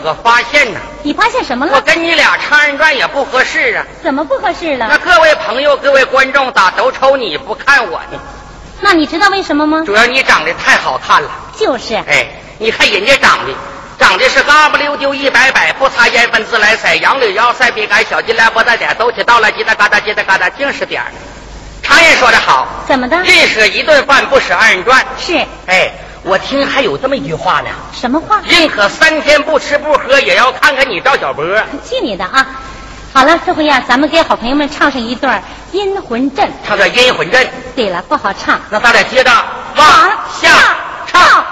个发现呢。你发现什么了？我跟你俩唱二人转也不合适啊。怎么不合适了？那各位朋友、各位观众咋都瞅你不看我呢？那你知道为什么吗？主要你长得太好看了。就是。哎，你看人家长得，长得是嘎不溜丢一摆摆，不擦烟粉自来色，杨柳腰赛笔杆，小金来不带点，都起到来，叽哒嘎哒，叽哒嘎哒，净是点儿。常言说的好，怎么的？宁舍一顿饭，不舍二人转。是。哎，我听还有这么一句话呢。什么话？宁可三天不吃不喝，也要看看你赵小波。记你的啊！好了，这回呀，咱们给好朋友们唱上一段《阴魂阵》。唱段《阴魂阵》。对了，不好唱。那咱俩接着往下唱。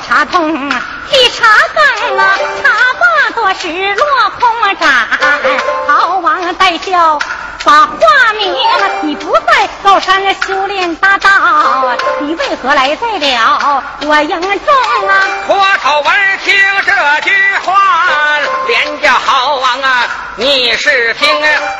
茶桶，提茶缸了，茶把多是落空盏。带笑把话明，你不在高山修炼大道，你为何来在了我营中啊？坡头闻听这句话，连叫好王啊！你是听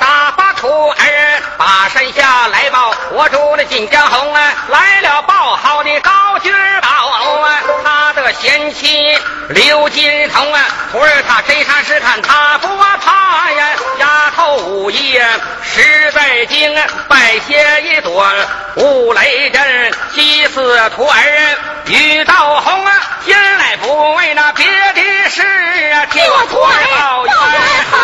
大把徒儿把山下来报，我主的锦江红啊，来了报好的高君宝啊，他的贤妻刘金童啊，徒儿他这山是看他不怕呀。丫头武艺实在精，拜谢一朵五雷阵，祭祀徒儿遇到红啊！今来不为那别的事啊，替我徒儿报冤啊！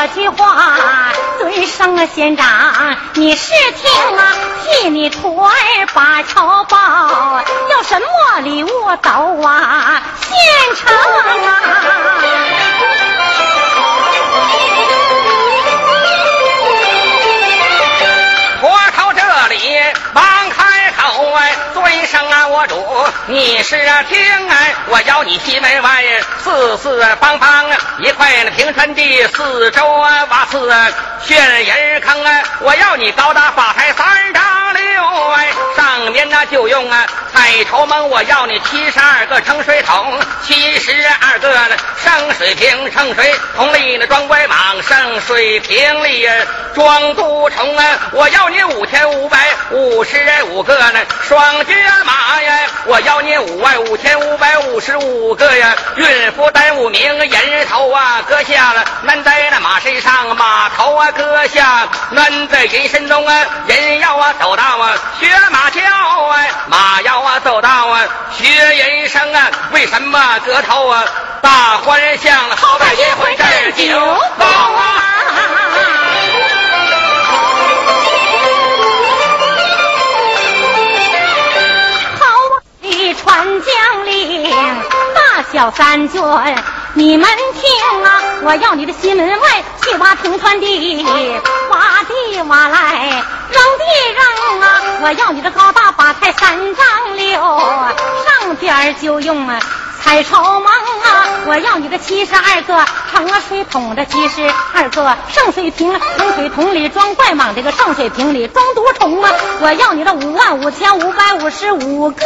这句话。尊上县长，你是听啊，替你徒儿把仇报，要什么礼物都啊现成啊。坡头这里忙开头哎，尊声啊我主，你是啊听哎，我要你西门外四四方方一块那平川地，四周啊挖四悬人坑啊，我要你高大发财三丈六哎，上面那就用啊彩绸蒙，我要你七十二个盛水桶，七十二个那盛水瓶，盛水桶里那装乖蟒，盛水瓶里装毒虫啊，我要你五千五百五十五个那双骏马呀，我要你五万五千五百五十五个呀，孕妇耽误名人头啊，搁下了难在那马身上，马头啊搁下难在人身中啊，人要啊走到啊学马叫啊，马要啊走到啊学人生啊，为什么搁头啊大欢相了？好歹结婚这酒高啊！小三军，你们听啊！我要你的西门外去挖平川地，挖地挖来扔地扔啊！我要你的高大八抬三丈六，上边就用啊。彩绸蒙啊！我要你的七十二个盛水桶的七十二个盛水瓶，盛水桶里装怪蟒，这个盛水瓶里装毒虫啊！我要你的五万五千五百五十五个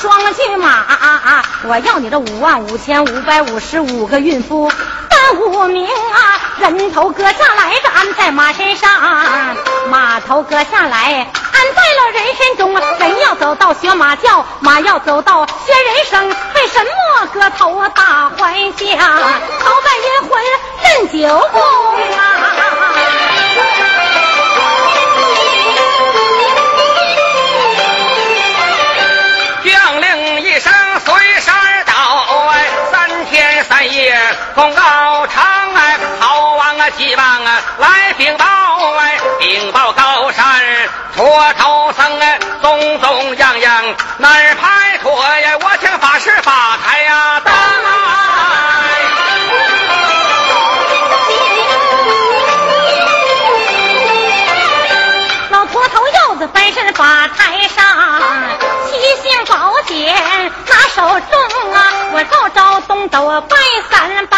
双骏马啊！啊！啊我要你的五万五千五百五十五个孕妇的五名啊！人头割下来，这安在马身上，马头割下来。安在了人身中，人要走到学马叫，马要走到学人生。为什么我个头大怀想，好办阴婚认九公啊？将令一声随山倒，哎，三天三夜功高长，哎，好望啊，希望啊，来禀报，哎，禀报高山。脱头僧哎，松松样样手中啊，我照照东斗拜三拜。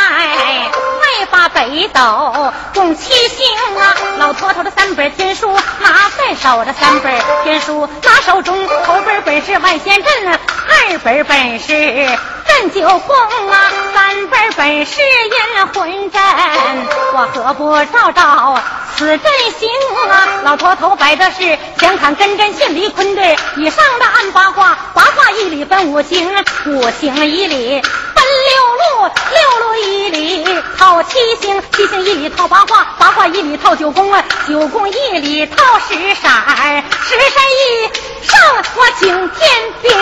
八北斗共七星啊，老头头的三本天书拿在手，这三本天书拿手中，头本本是万仙阵，二本本是镇九宫啊，三本本是阴魂阵，我何不照照此阵行啊？老头头摆的是前看根针巽离坤对，以上的按八卦，八卦一里分五行，五行一里。六路，六路一里套七星，七星一里套八卦，八卦一里套九宫啊，九宫一里套十色，十闪一上我景天兵。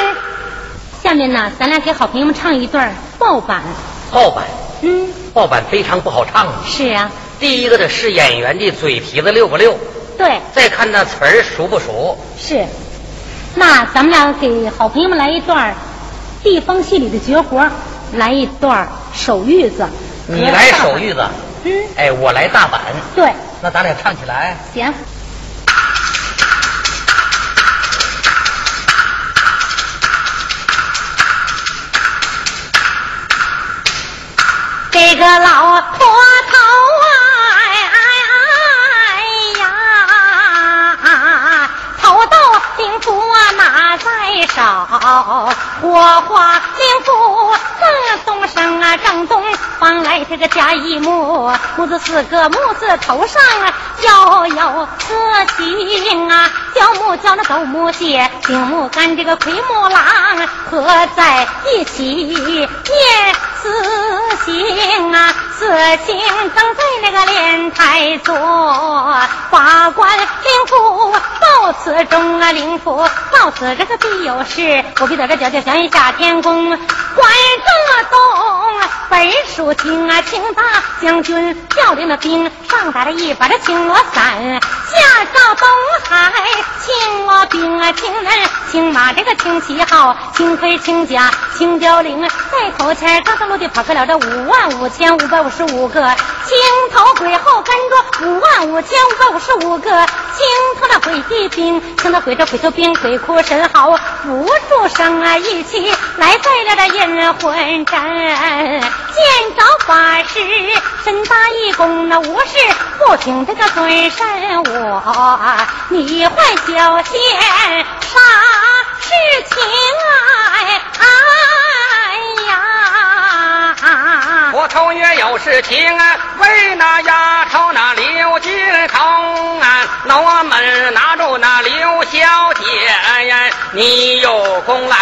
下面呢，咱俩给好朋友们唱一段爆版。爆版，嗯，爆版非常不好唱啊。是啊。第一个的是演员的嘴皮子溜不溜？对。再看那词儿熟不熟？是。那咱们俩给好朋友们来一段地方戏里的绝活。来一段手玉子，你来手玉子，嗯，哎，我来大板，对，那咱俩唱起来，行。这个老婆头。手火花令符，自东升啊，正东方来这个甲乙木，木字四个，木字头上啊，要有四星啊，叫木叫那斗木姐，丁木干这个奎木狼，合在一起念四星啊，四星正在那个莲台坐，法官灵符到此中啊，灵符到此这个必有事，不必在这叫叫响应下天宫，管这东本属清啊，清大将军调令的兵，上打了一把这青罗伞，下到东海青罗兵啊，青人青马这个青旗号，青盔青甲青雕翎，在头前刚刚落地跑开了这五万五千五百五十五个青头鬼后跟着五万五千五百五十五个青头的鬼地兵，青头鬼着鬼头兵鬼哭神嚎，辅助声啊一起来在了这阴魂阵，见着法师身大义公那无事不听这个尊神我，你坏小仙啥事情啊哎呀！我头月有事情啊，为那丫头那刘金童啊，那我们拿住那刘小姐呀，你有功来，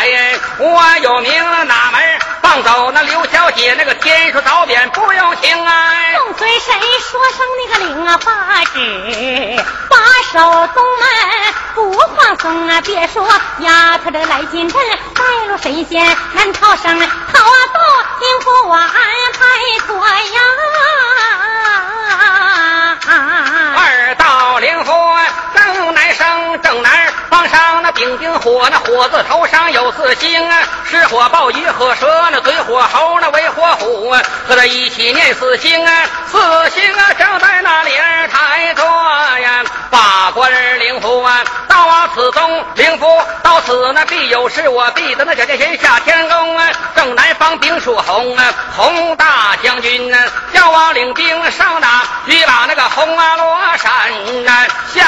我有名，哪门放走那刘小姐？那个天书早点不用情啊。众尊神说声那个灵啊法旨，把手东门不放松啊！别说丫头这来进阵，带路神仙难逃生，逃啊到灵府我安排妥呀。二道灵符正南生正南上那丙丁火，那火字头上有四星啊，是火豹鱼和蛇，那嘴火猴那尾火虎啊，和他一起念四星啊，四星啊正在那里儿抬坐呀，八官灵符啊，到啊此中灵符到此那必有事，我必得那小剑仙下天宫啊，正南方兵属红啊，红大将军啊，叫我领兵上哪，欲把那个红啊罗山啊下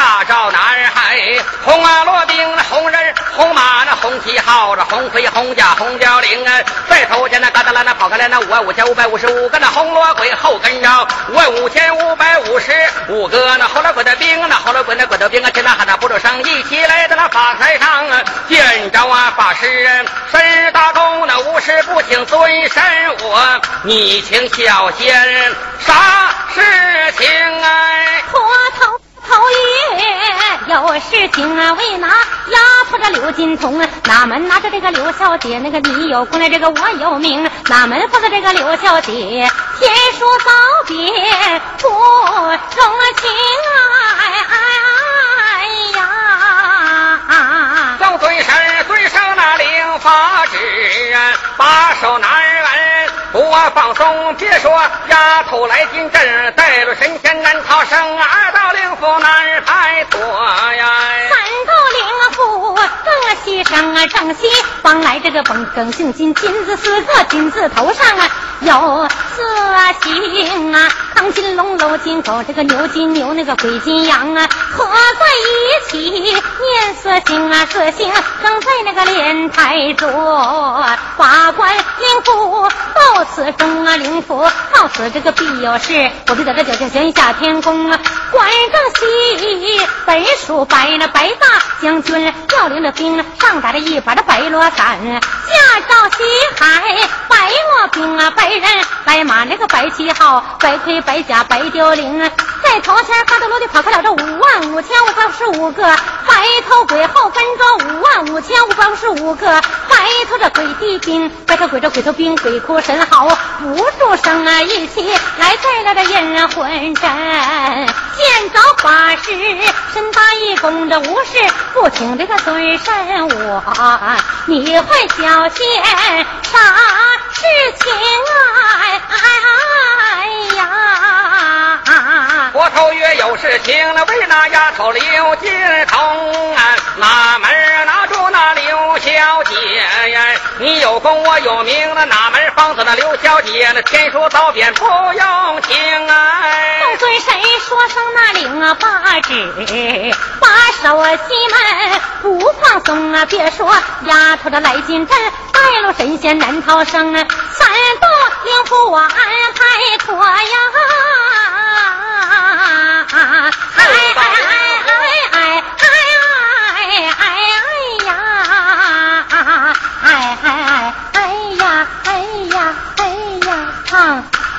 红啊罗兵那红人红马那红旗号着红盔红甲红貂翎啊，在头前那嘎达拉那跑开来那五万五千五百五十五个那红罗鬼后跟着五万五千五百五十五个那后来鬼的兵那后来鬼那鬼的兵啊，听那喊那不住声一起来到那法台上啊，见着啊法师啊身大公那无事不请尊神我，你请小仙啥事情哎？拖头头爷有事情啊，为拿压迫着刘金童啊，哪门拿着这个刘小姐？那个你有功来，这个我有名，哪门负责这个刘小姐？天书早别不容情啊！哎呀！正尊神尊上那领法旨啊，把手拿稳，不放松。别说丫头来进阵，带了神仙难逃生。二道灵符难排脱呀。三道灵符正西生啊，正西方来这个本更姓金，金字四个金字头上啊有四星啊，康金龙楼金狗这个牛金牛那个鬼金羊啊，合在一起念四星啊，四星正在那个莲台坐，八官灵符到此中啊，灵符到此这个必有事，我就在这九天玄下天宫啊，关正西本属白那白大将军要领着兵上打着一把的白罗伞，驾照西海白罗兵啊，白人白马那个白旗号，白盔白甲白貂翎啊，在头前嘎达罗的跑开了这五万五千五百五十五个白头鬼，后跟着五万五千五百五十五个白头这鬼地兵，白头鬼这鬼头兵鬼哭神。啊嚎，不住声啊一起来在了这阴魂阵，见着法师身大义公这无事不停的个尊身我，你会小心啥事情啊？哎呀！我头月有事情了，为那丫头刘金童啊，哪门拿住那刘小姐呀？你有功我有名，那哪门放走那刘小姐？那天书早扁不用情哎。众尊谁说声那领啊八旨，把手西门不放松啊！别说丫头的来进阵，带路神仙难逃生啊！三道灵符我安排妥呀！哎哎哎哎哎哎哎呀！哎哎哎呀哎呀哎呀！唱。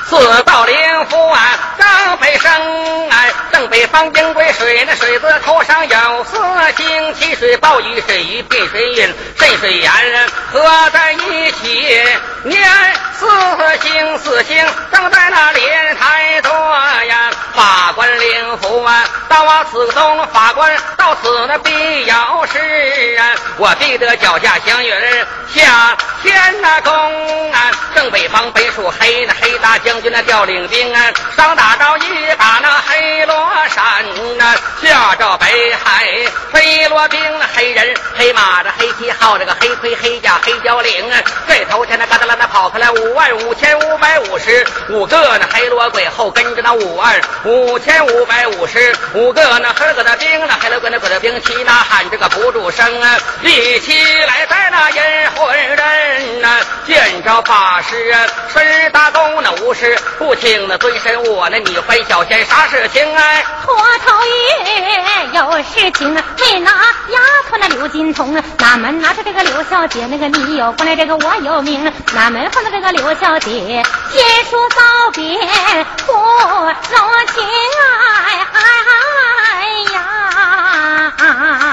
四道灵符啊，正北生哎，正北方金龟水，那水字头上有四星，七水暴雨水鱼变水云，渗水岩人合在一起念四星，四星正在那莲台坐呀，法官领府啊，到我此东法官到此那必要时啊，我必得脚下祥云下天那宫啊，正北方北属黑那黑大将军那调领兵啊，上打着一把那黑罗山呐，下着北海飞罗兵那黑人黑马的黑旗号这个黑盔黑甲黑交领啊，这头前那嘎达拉那跑开来五万五千五百五十五个那黑罗鬼后跟着那五万五千五百五十五个那黑个的兵那黑罗鬼那鬼的兵齐呐喊这个不住声啊，一起来在那阴魂人呐，见着法师啊，身大公那无事不听那尊神我那你怀小仙啥事情哎？脱头爷有事情啊，没拿丫头那刘金童啊，哪门拿着这个刘小姐？那个你有过来，这个我有名，哪门放的这个刘刘小姐？结束早别不容情哎哎呀！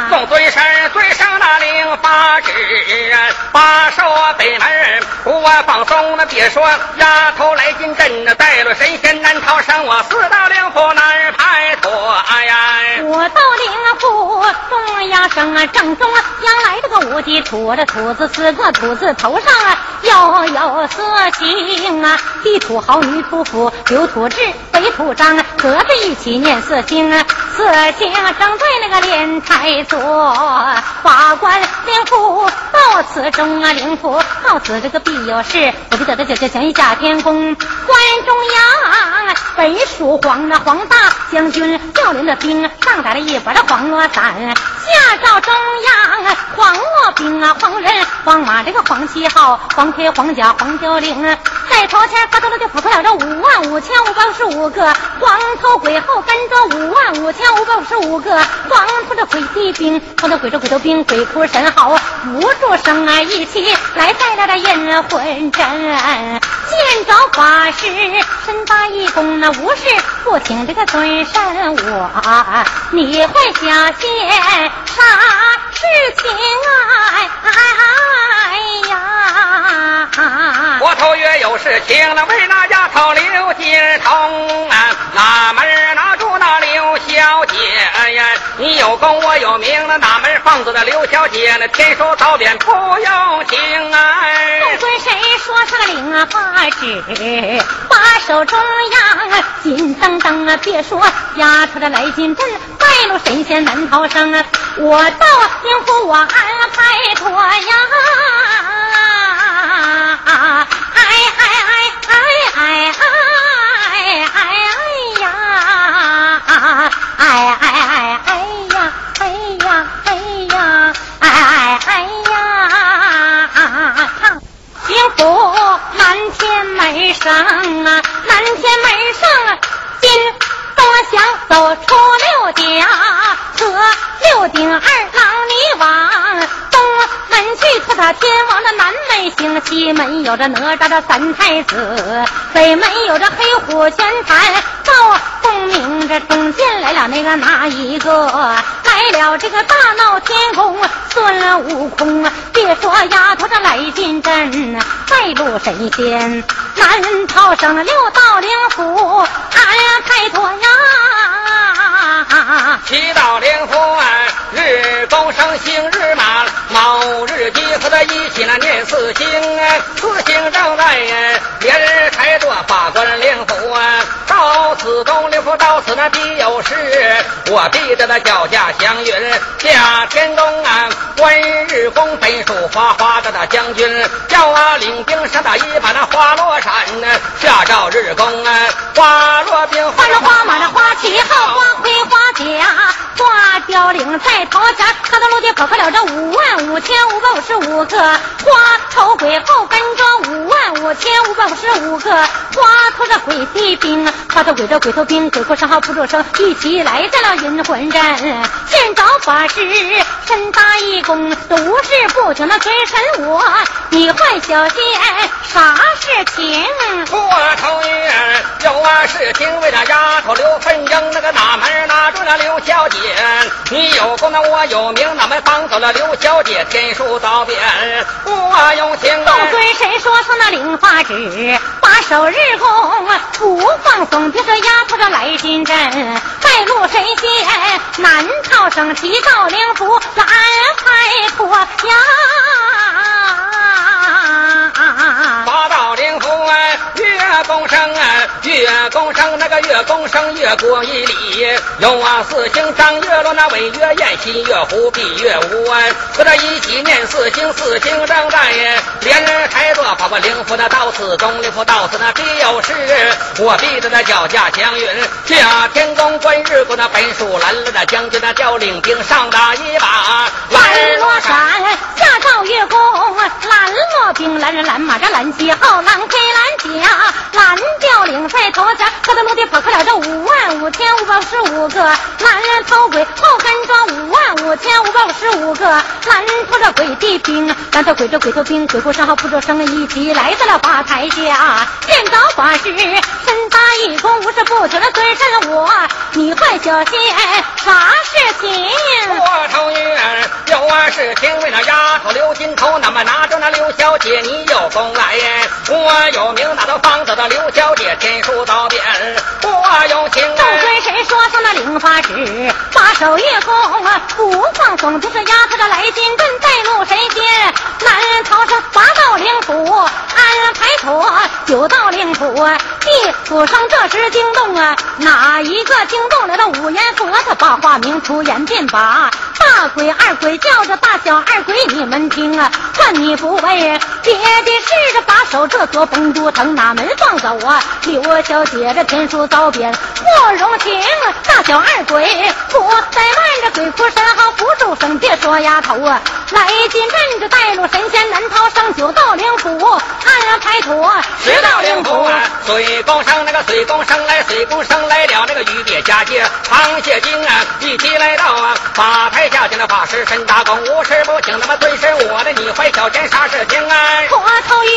众尊神尊上那领法旨，把手北门不放松，那别说丫头来进阵，带了神仙难逃生，我四大灵符难排脱呀。我到灵府中央生啊，正中央来这个五级土，这土字四个土字头上啊，又有色星啊，地土豪女土府，刘土志北土张，合着一起念四星啊，四星正对那个莲台座，法官灵府到此中啊，灵府到此这个必有事，我就叫他叫叫降一下天宫，关中央北属黄的黄大将军调领的兵上打了一把的黄罗伞，下照中央黄罗兵啊，黄人黄马这个黄旗号，黄盔黄甲黄交领，在头前发到了就跑出了这五万五千五百五十五个。黄头鬼后跟着五万五千五百五十五个。黄头的鬼地兵，黄头鬼着鬼头兵鬼哭神嚎，不住声啊一起来在那的阴魂阵，见着法师身大一功那无事不请这个尊神我，你会想见啥事情啊？哎呀！我头月有事情了，为那丫头刘金童啊，哪门拿住那刘小姐呀？你有功我有名，那哪门放走那刘小姐？那天书早扁不用情哎。不管谁说上个领啊法旨，把手中央金当当啊，别说丫头的来进阵，败露神仙难逃生啊！我到灵府我安排妥呀。啊哎哎哎哎呀！哎呀哎呀！哎哎哎呀！幸福南天门上啊，南天门上金多想走出六顶和六顶二郎你往门去，托塔天王的南门行，西门有着哪吒的三太子，北门有着黑虎玄坛，到东明这中间来了那个哪一个？来了这个大闹天宫孙悟空啊！别说丫头这来进阵，再入神仙难逃生，六道灵符安排妥呀！七道灵符啊，日高升星日满，早日结合在一起那念四星啊，四星正在呀，连日开多法官灵符啊，此东灵符到此那必有事，我必得那脚下祥云下天宫啊，观日宫本属花花的那将军，叫啊领兵上打一把那花落山呢，下照日公啊，花落兵花了花马那花旗号，花盔花甲花雕领在头前，他的路街跑开了这五万五千五百五十五个花头鬼后跟着五万五千五百五十五个花头的鬼地兵，花头鬼着鬼头兵，鬼哭神嚎不住声，一起来到了云魂阵，见着法师身大一弓，都无事不请那尊神我，你坏小仙啥事情？我头爷有啊事情，为了丫头刘凤英那个哪门拿住了刘小姐？你有功那我有名，哪门帮走了刘小姐？天书早变我有情都尊神说上那领发旨，把手日宫不放松。别说丫头这来金针，带路神仙南朝生，提到灵符蓝开脱呀。八道灵符啊，月宫生啊，月宫生那个月宫生月过一里，有啊四星张月落那尾月宴新月湖闭月无啊，和他一起念四星四星张大爷连人抬坐，把我灵符那到此中，灵符到此那必有事，我逼着那脚驾祥云下天宫观日过那本属蓝了那将军那叫领兵上打一把蓝罗山下照月宫，蓝罗兵蓝人蓝马这蓝旗号蓝盔蓝甲蓝调领在头前，可他落地破克了这五万五千五百五十五个蓝人头鬼后跟装五万五千五百五十五个蓝拖着鬼地兵，蓝头鬼着鬼头兵，鬼不上号不着声，一起来到了法台下，见着法师身搭一弓，无事不求那尊神我，你坏小心啥事情？我头月有啊事情，为了丫头刘金头，那么拿着那刘小姐，你有功来。我有名那都方子的刘小姐，天书早变，我有情。众尊神说上那领发旨，把守月宫不放松，就是丫头的来进阵，带路神仙，男人逃生八道灵府，安排妥九道灵府，地府上这时惊动啊，哪一个惊动了那五阎佛？他把话明出言便把大鬼二鬼叫着大小二鬼，你们听啊，看你不为爹爹，试着把守这座丰都城，哪门放走啊？刘小姐这天书遭贬不容情，大小二鬼不再慢着鬼哭神嚎不住声，别说丫头啊，来进阵着带路神仙南逃生九道灵府，安排妥十道灵府啊，水公生那个水公生来，水公生来了那个玉蝶佳节螃蟹精啊，一起来到啊法台下见那法师神大公，无事不请那么尊师我的你怀小钱啥事情啊？脱头月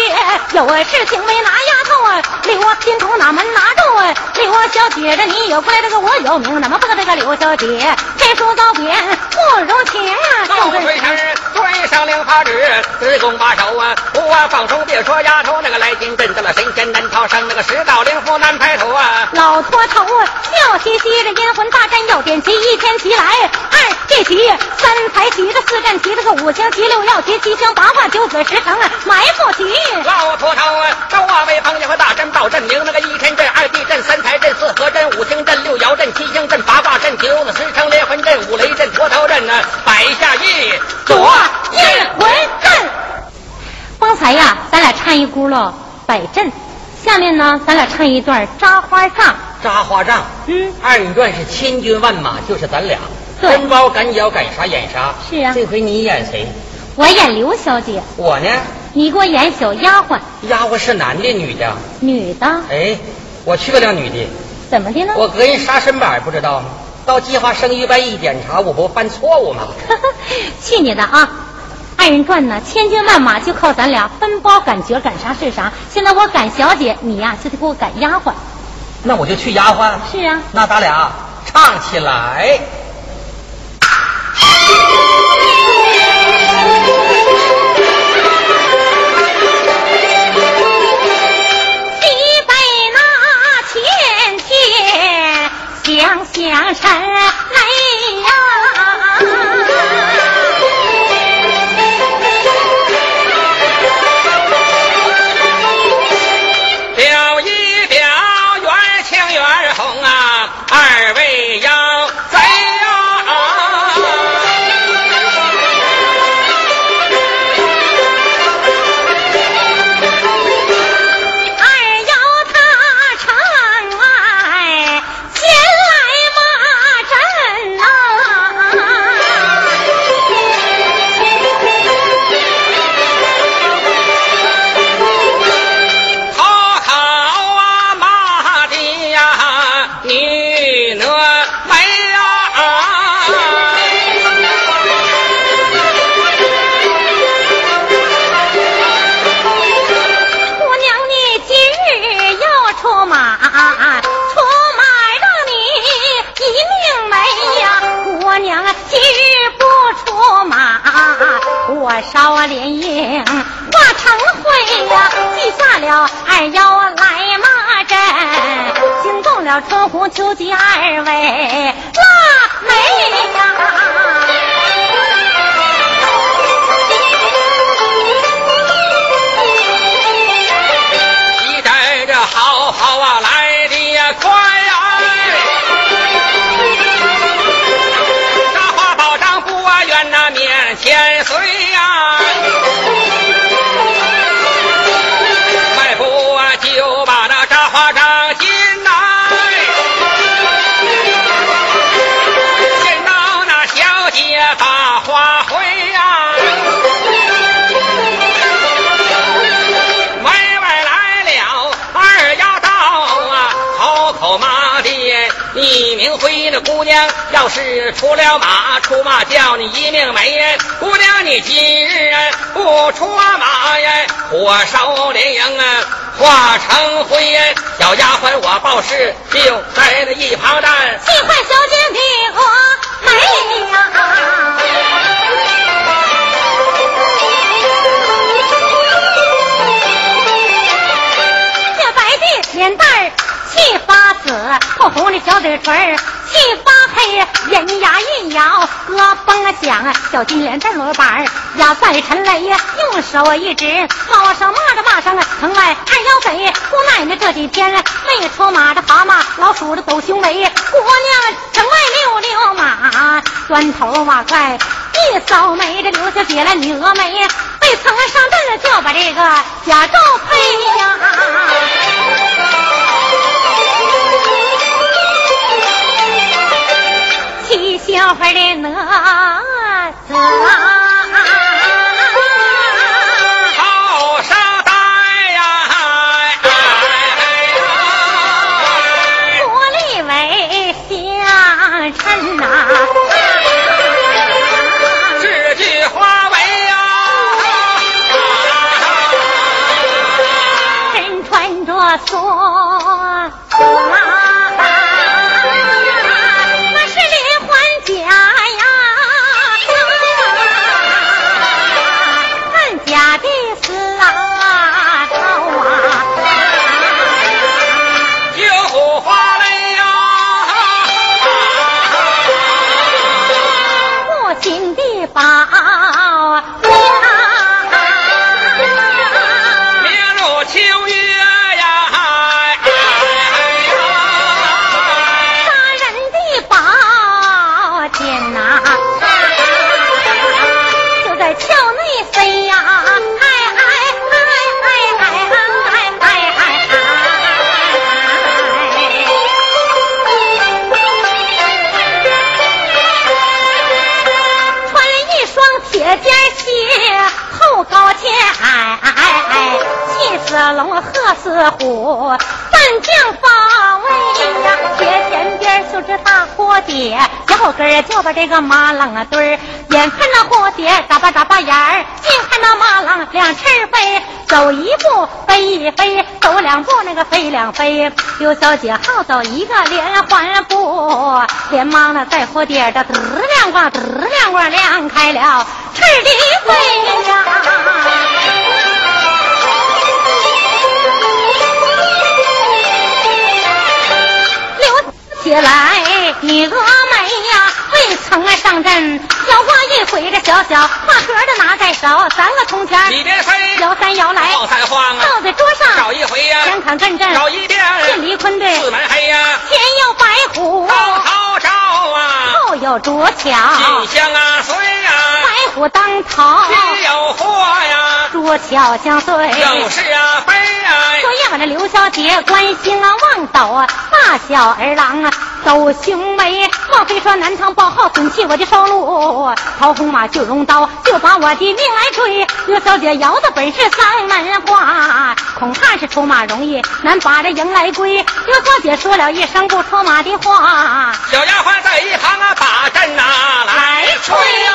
有事情没拿丫头啊，刘金童哪门拿住啊？刘小姐这你有过来这个我有名，怎么不知这个刘小姐天书早编不如前啊？老水神对上领法旨，自宫把手啊，不啊放松，别说丫头那个来进阵，得了神仙难逃生，那个十道灵符难排脱啊。老脱头啊，笑嘻嘻这阴魂大战要点齐，一天齐来，二这齐，三才齐，这四战齐，这个五行齐，六要齐，七星八卦，九子十成啊，马伏齐。老秃头啊，这我为朋友和大阵报阵名，那个一天阵、二地阵、三台阵、四合阵、五星阵、六爻阵、七星阵、八卦阵、九子十成连环阵、五雷阵、脱头阵呢，摆下一左一魂阵。方才呀，咱俩唱一轱辘摆阵，下面呢，咱俩唱一段扎花仗。扎花仗，嗯，二人转是千军万马，就是咱俩。对跟包赶脚赶啥演啥。是啊这回你演谁？我演刘小姐，我呢？你给我演小丫鬟，丫鬟是男的女的？女的，哎，我去不了女的，怎么的呢？我隔人杀身板不知道吗？到计划生育办一检查，我不犯错误吗？去你的啊！二人转呢，千军万马就靠咱俩分包赶角，赶啥是啥。现在我赶小姐，你呀、就得给我赶丫鬟。那我就去丫鬟。是啊，那咱俩唱起来。天想想陈雷呀。化莲英，化成灰呀，记下了二妖来骂阵，惊动了春红秋菊二位腊梅呀。娘，要是出了马，出马叫你一命没。姑娘，你今日不出马呀，火烧连营啊，化成灰。小丫鬟，我报事就在那一旁站。气坏小姐的我美呀，这白的脸蛋儿气发紫，透红的小嘴唇儿。一发黑，人牙一咬，咯嘣响，小金莲在罗板压在沉雷呀，用手一指，马上骂着骂上城外二幺贼，姑奶奶这几天没出马，这蛤蟆老鼠的走雄伟，姑娘城外溜溜马，端头马快一扫眉，这留下姐来女峨眉，被层上阵了就把这个假照配呀。小孩的哪子啊，好上带呀，国立为相称呐，这句话为呀，身穿着梭龙鹤似虎，战将发威呀！铁前边绣着大蝴蝶，脚后跟就把这个马浪啊堆。眼看那蝴蝶眨巴眨巴眼儿，近看那马浪两翅飞，走一步飞一飞，走两步那个飞两飞。刘小姐好走一个连环步，连忙的在蝴蝶的嘚亮光嘚亮光亮开了翅的飞呀！起来，你峨眉呀，未曾上阵，摇花一回，这小小画盒的拿在手，三个铜钱里边飞，摇三摇来，摇三晃啊，倒在桌上找一回呀，先看阵阵找一遍，进离坤队，四门黑呀，前有白虎，高高照啊，后有卓巧，金相啊随呀，白虎当头，须有祸呀，卓巧相随，有是啊非啊，昨夜晚的刘小姐关心啊望斗啊，大小儿郎啊。都雄伟，莫非说南唐报号损弃我的收入，桃红马就用刀，就把我的命来追。刘小姐摇的本是三门花，恐怕是出马容易，难把这迎来归。刘小姐说了一声不出马的话，小丫鬟在一旁啊把阵拿来吹呀。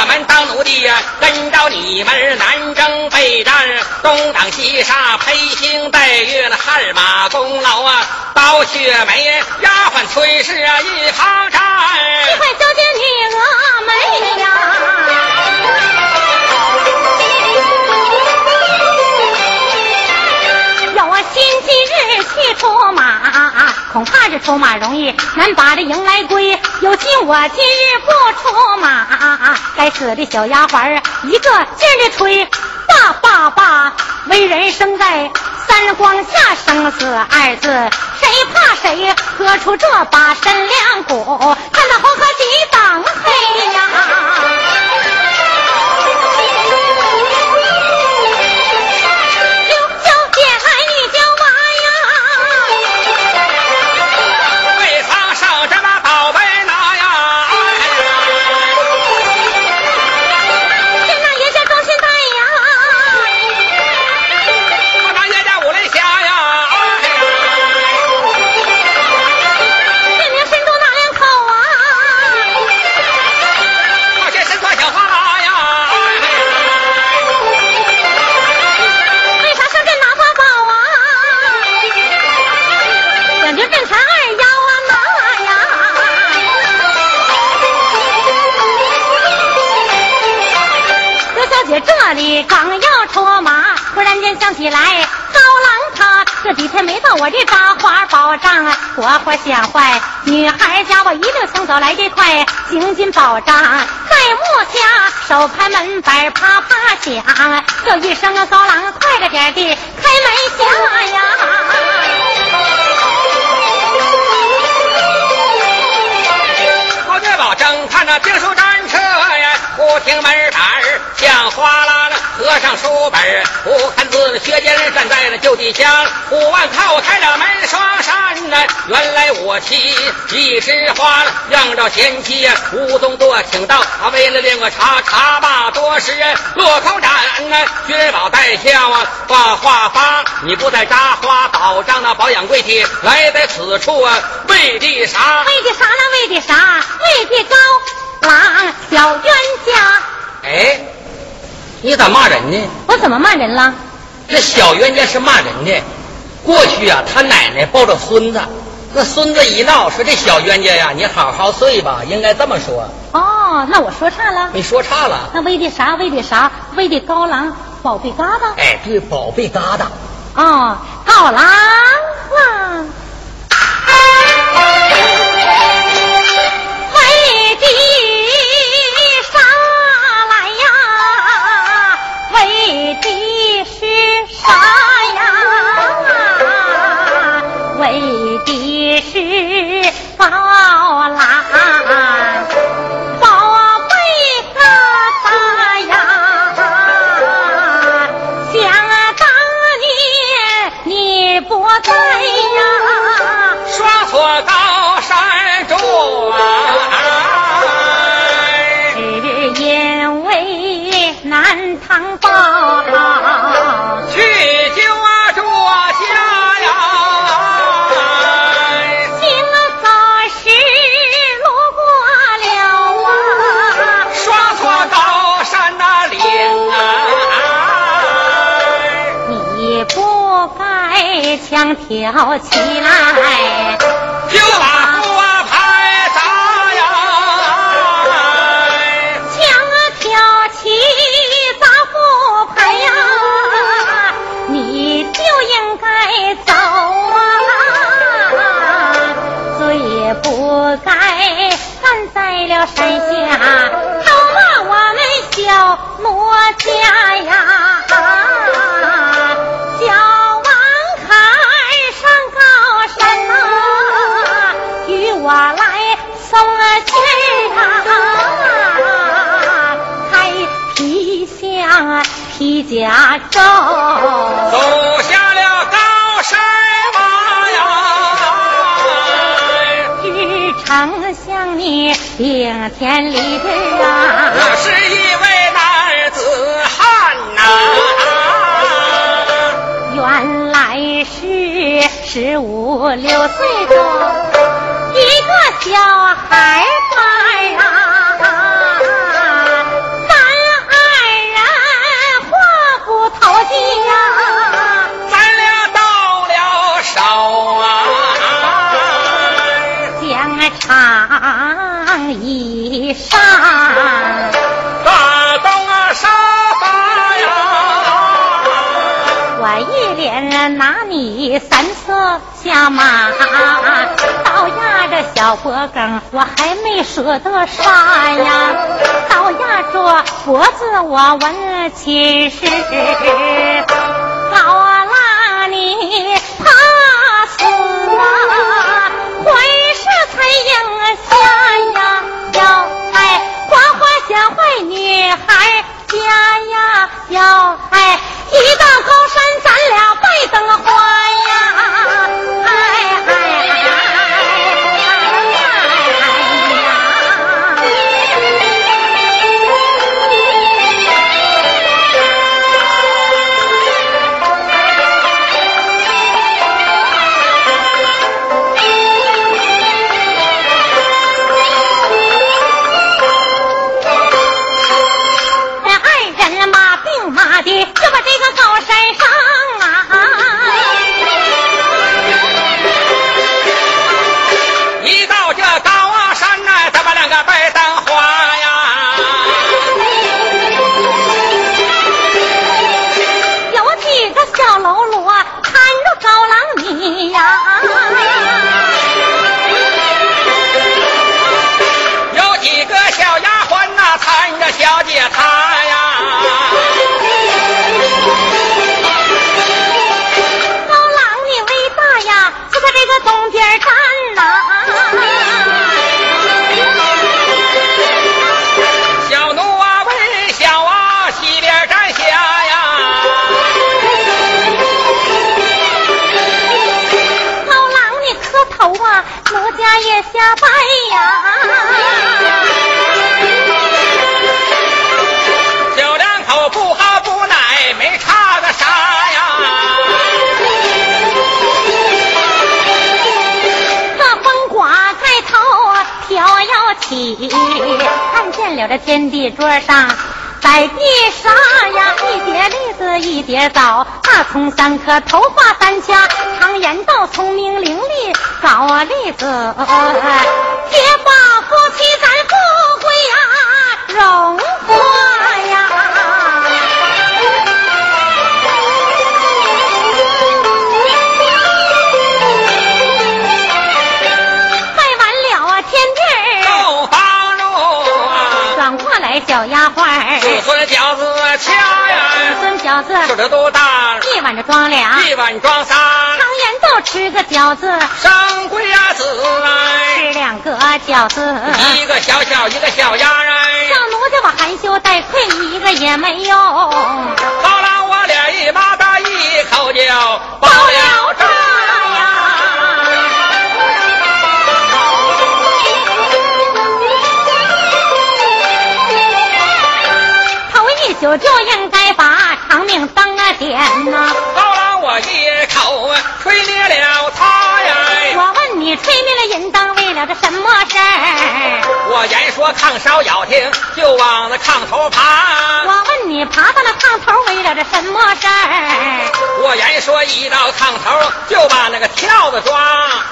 我们当奴隶呀，跟着你们南征北战，东挡西杀，披星戴月那汗马功劳啊，刀血梅丫鬟崔氏啊一旁站。一块小姐女峨眉呀。去出马，恐怕这出马容易难把这迎来归。有心我今日不出马，该死的小丫鬟一个劲儿的吹，爸爸爸，为人生在三光下，生死二字，谁怕谁？喝出这把身梁骨，看那黄河几当黑呀！这里刚要出马，忽然间想起来高郎他这几天没到我这扎花宝帐，活活想坏。女孩家我一定想早来得快，行进宝帐在木下手拍门板啪啪响，叫一声啊高郎快着点的开门下呀！那兵书战车呀，不听门槛儿像哗啦啦，合上书本儿不看字，学尖人站在那旧地墙，五万靠开了门双扇呐，原来我妻一枝花让着贤妻呀，吴宗多请到，他为了练个茶，茶罢多时落口斩呐，薛宝带笑啊，画画发，你不在扎花宝帐那保养贵体，来在此处啊，为的啥？为的啥呢？为的啥？为的高郎小冤家。哎，你咋骂人呢？我怎么骂人了？这小冤家是骂人的。过去啊，他奶奶抱着孙子，那孙子一闹，说这小冤家呀，你好好睡吧，应该这么说。哦，那我说差了。你说差了。那为的啥？为的啥？为的高郎宝贝疙瘩。哎，对，宝贝疙瘩。哦，高郎啊，为的为的是啥呀？为的是宝兰，宝贝疙瘩呀！想当年你不在。挑起来。就把锅牌砸呀，强挑起砸副牌呀，你就应该走啊，最不该站在了山下偷骂我们小奴家呀。来送信儿啊，开皮箱皮甲胄，走下了高山洼呀，只称向你顶天立地啊。我是一位男子汉呐、原来是十五六岁的一个小孩儿啊，咱二人话不投机呀，咱俩到了手啊，将长衣上，打到沙发呀，我一连拿你三次下马。这小脖梗，我还没舍得杀呀，倒压着脖子我问亲事，老郎你怕死啊，婚事才应下呀，要哎花花小坏女孩家呀，要哎一到高山咱俩拜灯花有这天地桌上在地上呀，一碟栗子一碟枣，大葱三颗，头发三掐，常言道聪明伶俐枣栗子，结发夫妻咱富贵呀，荣小丫鬟儿，子孙饺子掐呀，孙饺子。手的多大，一碗这装俩，一碗装仨，常言道吃个饺子。上贵呀子来，吃两个饺子。一个小小一个小丫哎，小奴家我含羞带愧，一个也没有。好了我俩一马打一口就爆爆了炸宿就应该把长命当啊点呐、好了我一口吹灭了他呀。我问你，吹灭了银灯为了这什么事儿？我言说炕梢咬听，就往那炕头爬。我问你，爬到那炕头为了这什么事儿？我言说一到炕头就把那个跳子抓。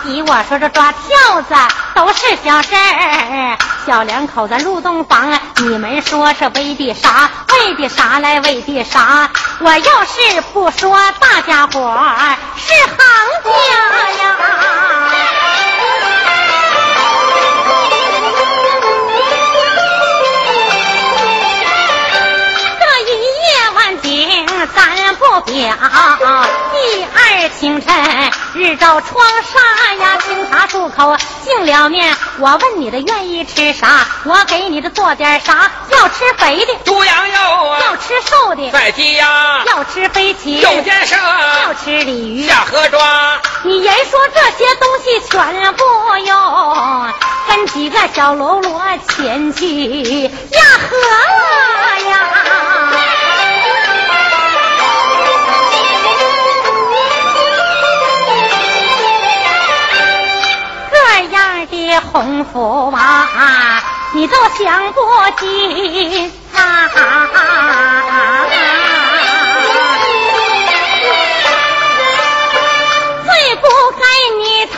你我说，这抓跳子都是小事儿。小两口子入洞房，你们说是为的啥？为的啥来？为的啥？我要是不说，大家伙儿是行家呀。表，第二清晨日照窗纱呀，清茶漱口净了面。我问你的愿意吃啥，我给你的做点啥。要吃肥的，猪羊肉啊，要吃瘦的，宰鸡呀，要吃飞禽，肉尖蛇，要吃鲤鱼。下河抓。你人说这些东西全不用，跟几个小喽啰前去呀喝呀。洪福娃，你都享不尽啊！最不该你偷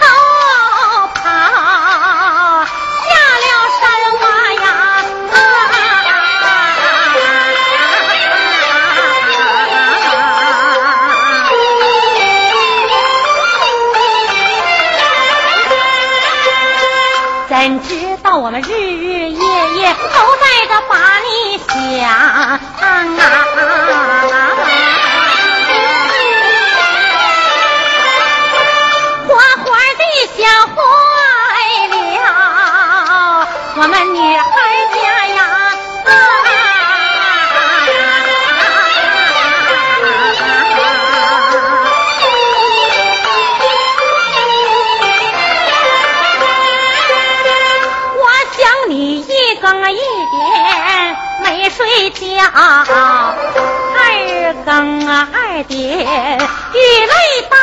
怎知道我们日日夜夜都在这把你想啊？花花的想坏了我们女睡觉，二更啊二点雨泪打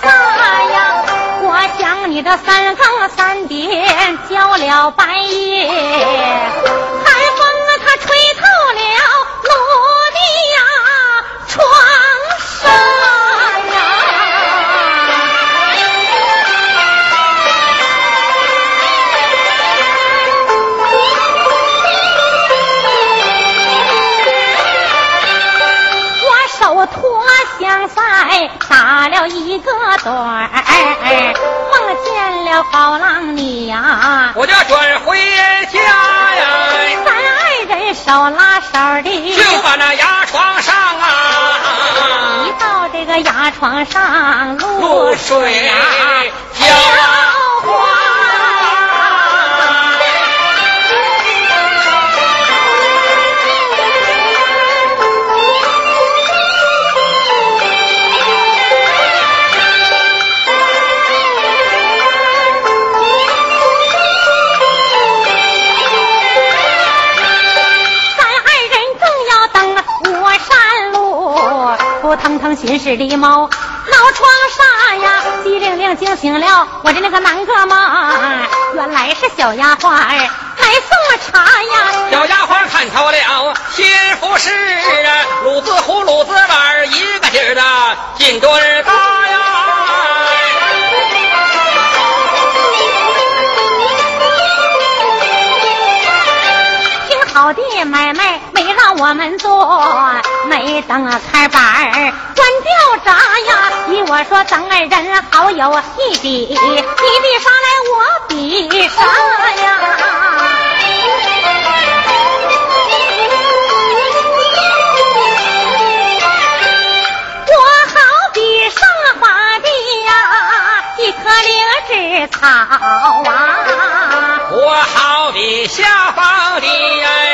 洒呀。我想你这三更三点交了半夜，寒风啊它吹透了我的呀床上了一个盹儿，梦见了好郎你呀，我就准回家呀，咱二人手拉手的，就把那牙床上啊。一到这个牙床上，露露水浇花。扑腾腾心事里猫，闹床上呀，机灵灵惊醒了我的那个南哥们儿，原来是小丫鬟儿来送茶呀。小丫鬟看透了心腹事啊，鲁子虎鲁子板一个劲儿的进墩儿大呀。听好的买卖我们做，没等开板儿关掉闸呀。依我说，咱二人好有一比，你比啥来，我比啥呀？我好比上花的呀，一棵灵芝草啊。我好比下方的哎，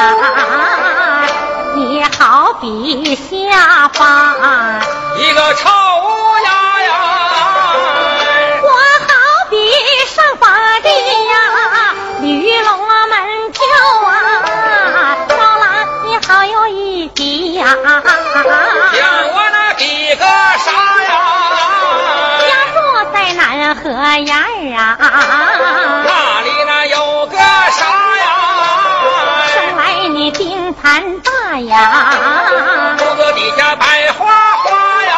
啊你好比下盘大呀，肚子底下白花花呀。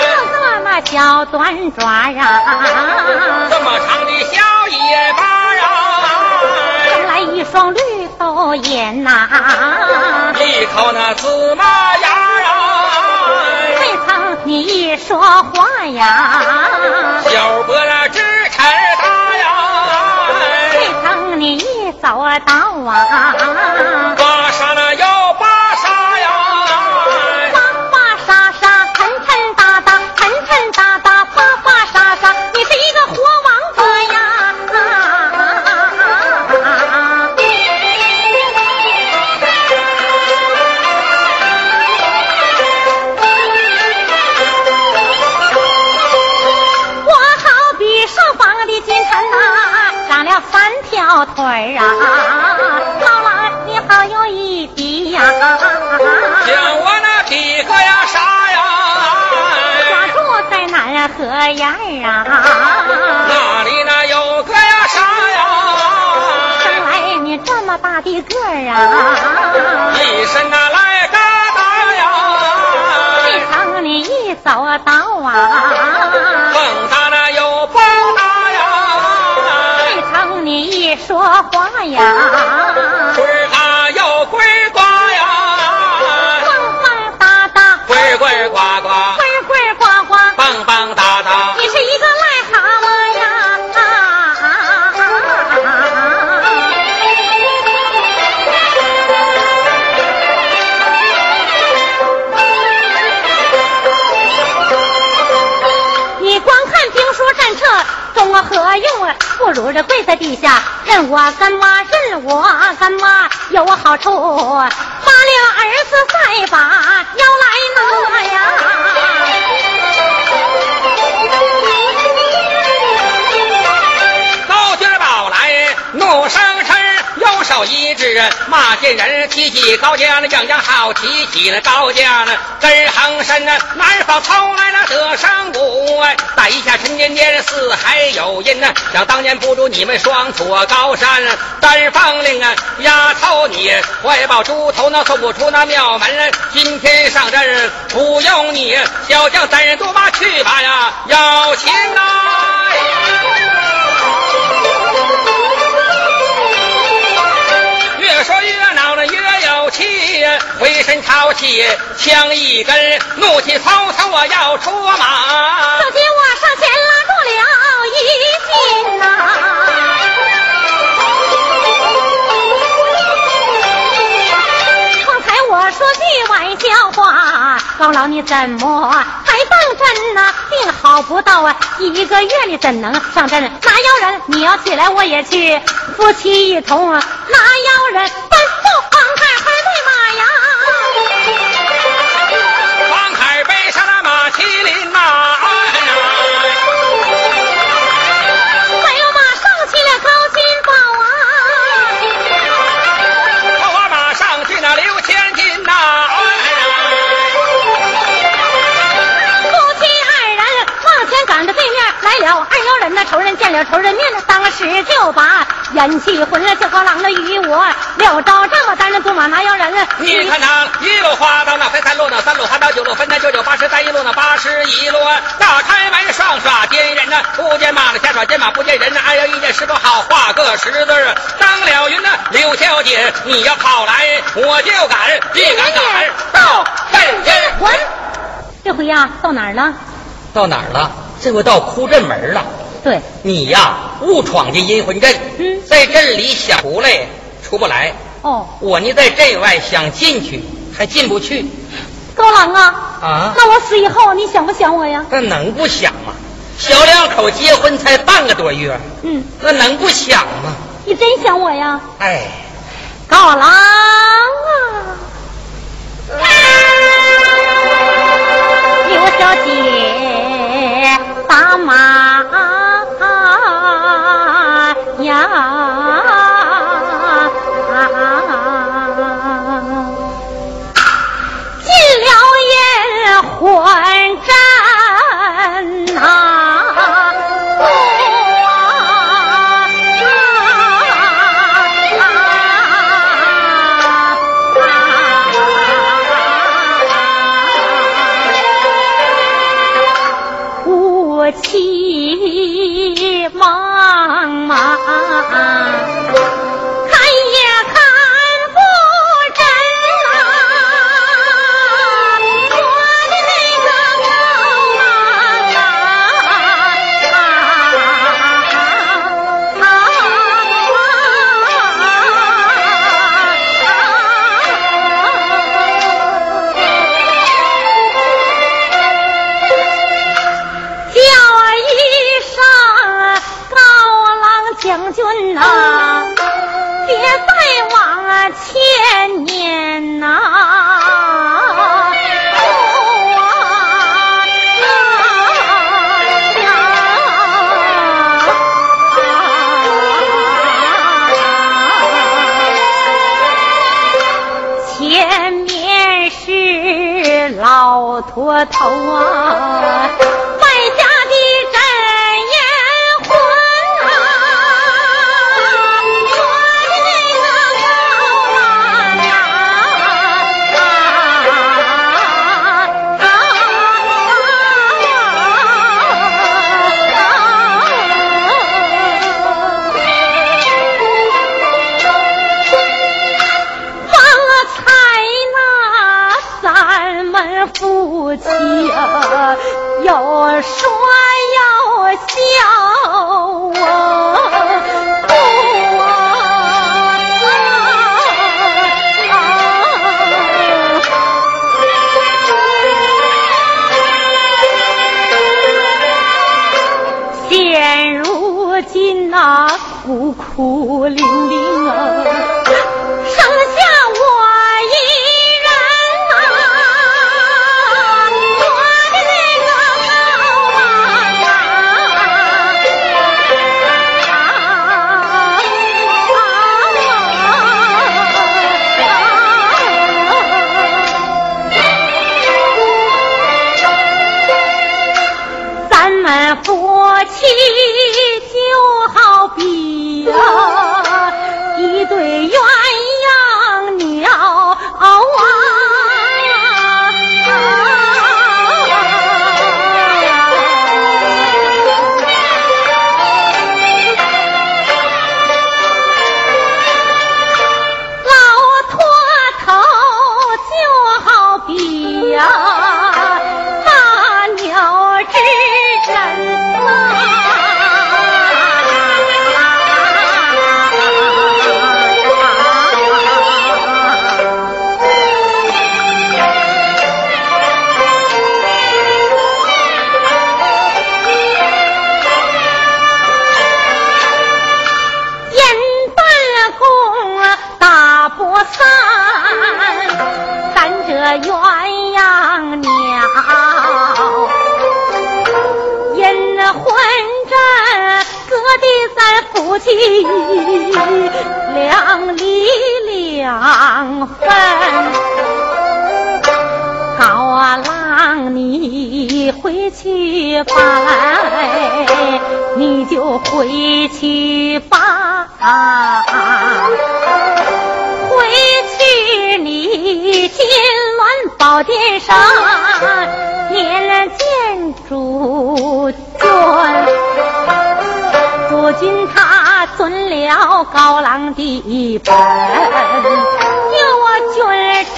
这个那小短爪呀，这么长的小尾巴呀，生来一双绿豆眼呐，一口那芝麻芽呀，未曾你一说话呀，小脖那直抻大呀，未曾你一走道啊，南河沿儿啊！那里那有个呀啥呀，生来你这么大的个儿啊！一身那来嘎达呀，未曾你一走道啊！蹦跶那有蹦跶呀，未曾你一说话呀！春儿何用啊？不如这跪在地下，认我干妈，认我干妈，有好处。八六儿子再把腰来拿呀！手一指骂见人，提起高家那样样好，提起那高家那根横身呐，南方偷来那得胜鼓，在下陈年年四海有音呐，想当年不如你们双锁高山，单方令啊，丫头你怀抱猪头那送不出那庙门，今天上阵不用你，小将三人督马去吧呀，要擒来。说越恼了，越有气，回身抄起枪一根，怒气滔滔，我要出马。就见我上前拉住了衣襟呐、刚才我说句玩笑话，高老你怎么还当真呐、病好不到啊，一个月你怎能上阵？拿妖人，你要起来我也去，夫妻一同啊拿妖人，奔赴黄海海对马呀！黄海背上了马麒麟马，二妖人呐，仇人见了仇人面，当时就把元气混了这高郎的与我六招这么单人独马拿妖人，你看他一路花刀那分三路，那三路花刀九路，分三九九八十三一路，那八十一路。大开门上耍奸人呐，不见马的瞎耍奸马不见人呐。哎呀，一见十个好，画个十字儿。当了云呐，刘小姐，你要跑来，我就敢，一赶赶到阵前。滚！这回呀，到哪儿了？到哪儿了？这回到哭镇门了。对，你呀，误闯进阴魂阵，嗯在镇里想出来，出不来。哦，我呢，在镇外想进去，还进不去。高郎啊，啊那我死以后你想不想我呀？那能不想吗？小两口结婚才半个多月，嗯，那能不想吗？你真想我呀？哎，高郎啊！刘小姐打马呀！老秃头啊，回去吧。回去你金銮宝殿上念见主君。主君他尊了高郎的本，叫我军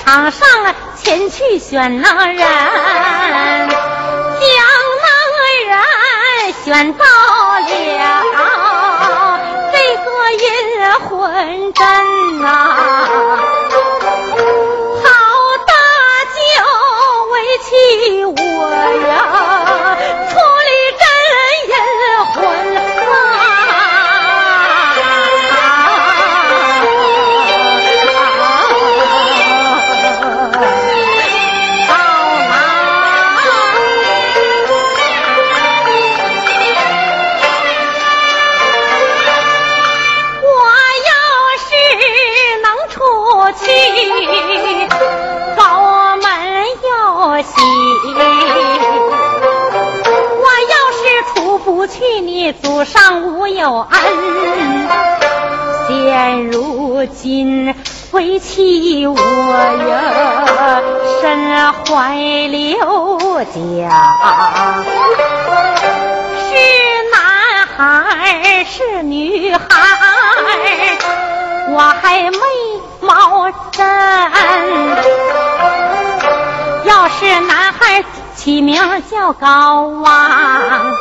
场上前去选那人，将那人选到了上无有恩。现如今为妻我呀，身怀六甲。是男孩是女孩，我还没毛真。要是男孩起名叫高望，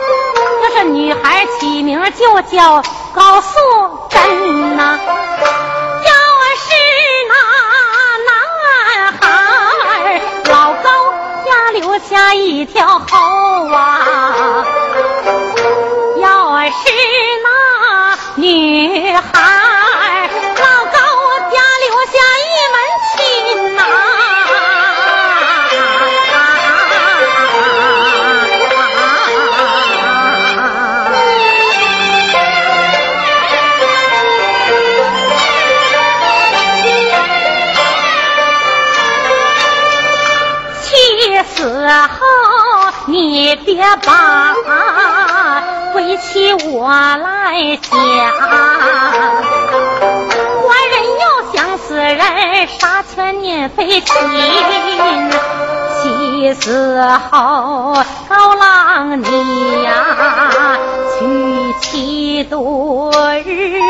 女孩起名就叫高素贞呐、要是那男孩老高家留下一条后啊，要是那女孩你别把归期我来讲，官人要想死人，杀权念非亲。气死后高郎你呀，娶妻度日。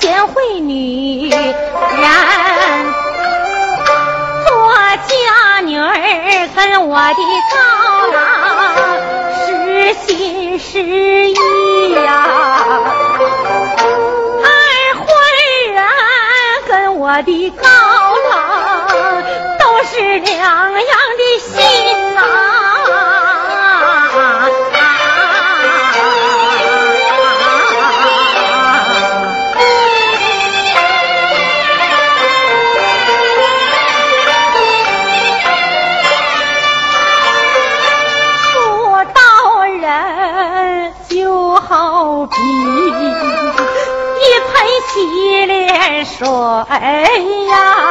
贤惠女人，做家女儿跟我的高郎实心实意呀。二婚人跟我的高郎都是两样的心洗脸水呀，